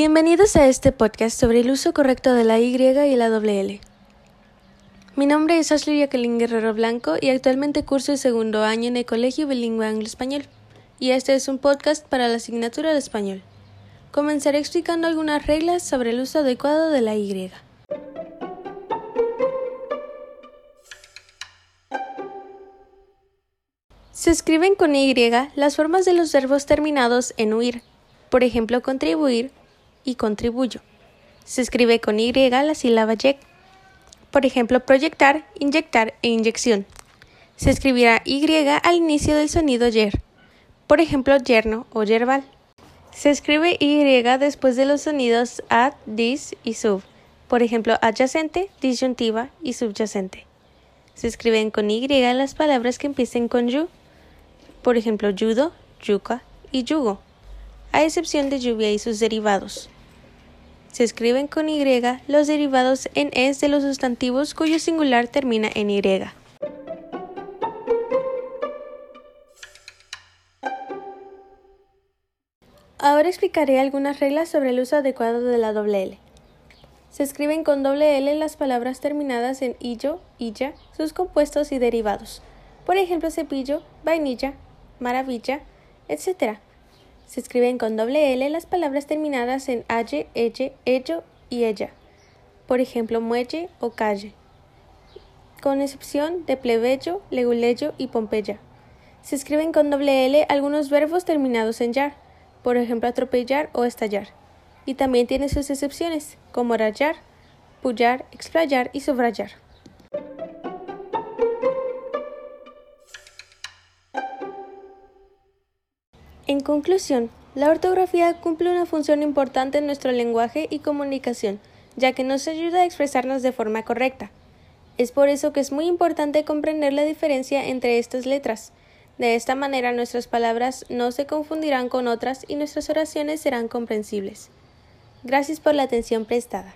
Bienvenidos a este podcast sobre el uso correcto de la Y y la doble L. Mi nombre es Ashley Jacqueline Guerrero Blanco y actualmente curso el segundo año en el Colegio Bilingüe Anglo-Español, y este es un podcast para la asignatura de español. Comenzaré explicando algunas reglas sobre el uso adecuado de la Y. Se escriben con Y las formas de los verbos terminados en huir, por ejemplo, contribuir y contribuyo. Se escribe con Y la sílaba yec, por ejemplo, proyectar, inyectar e inyección. Se escribirá Y al inicio del sonido yer, por ejemplo, yerno o yerbal. Se escribe Y después de los sonidos ad, dis y sub, por ejemplo, adyacente, disyuntiva y subyacente. Se escriben con Y las palabras que empiecen con yu, por ejemplo, judo, yuca y yugo, a excepción de lluvia y sus derivados. Se escriben con Y los derivados en es de los sustantivos cuyo singular termina en Y. Ahora explicaré algunas reglas sobre el uso adecuado de la doble L. Se escriben con doble L las palabras terminadas en illo, illa, sus compuestos y derivados. Por ejemplo, cepillo, vainilla, maravilla, etc. Se escriben con doble L las palabras terminadas en aye, elle, ello y ella. Por ejemplo, muelle o calle. Con excepción de plebeyo, leguleyo y pompeya. Se escriben con doble L algunos verbos terminados en yar, por ejemplo, atropellar o estallar. Y también tiene sus excepciones, como rayar, pullar, explayar y subrayar. En conclusión, la ortografía cumple una función importante en nuestro lenguaje y comunicación, ya que nos ayuda a expresarnos de forma correcta. Es por eso que es muy importante comprender la diferencia entre estas letras. De esta manera nuestras palabras no se confundirán con otras y nuestras oraciones serán comprensibles. Gracias por la atención prestada.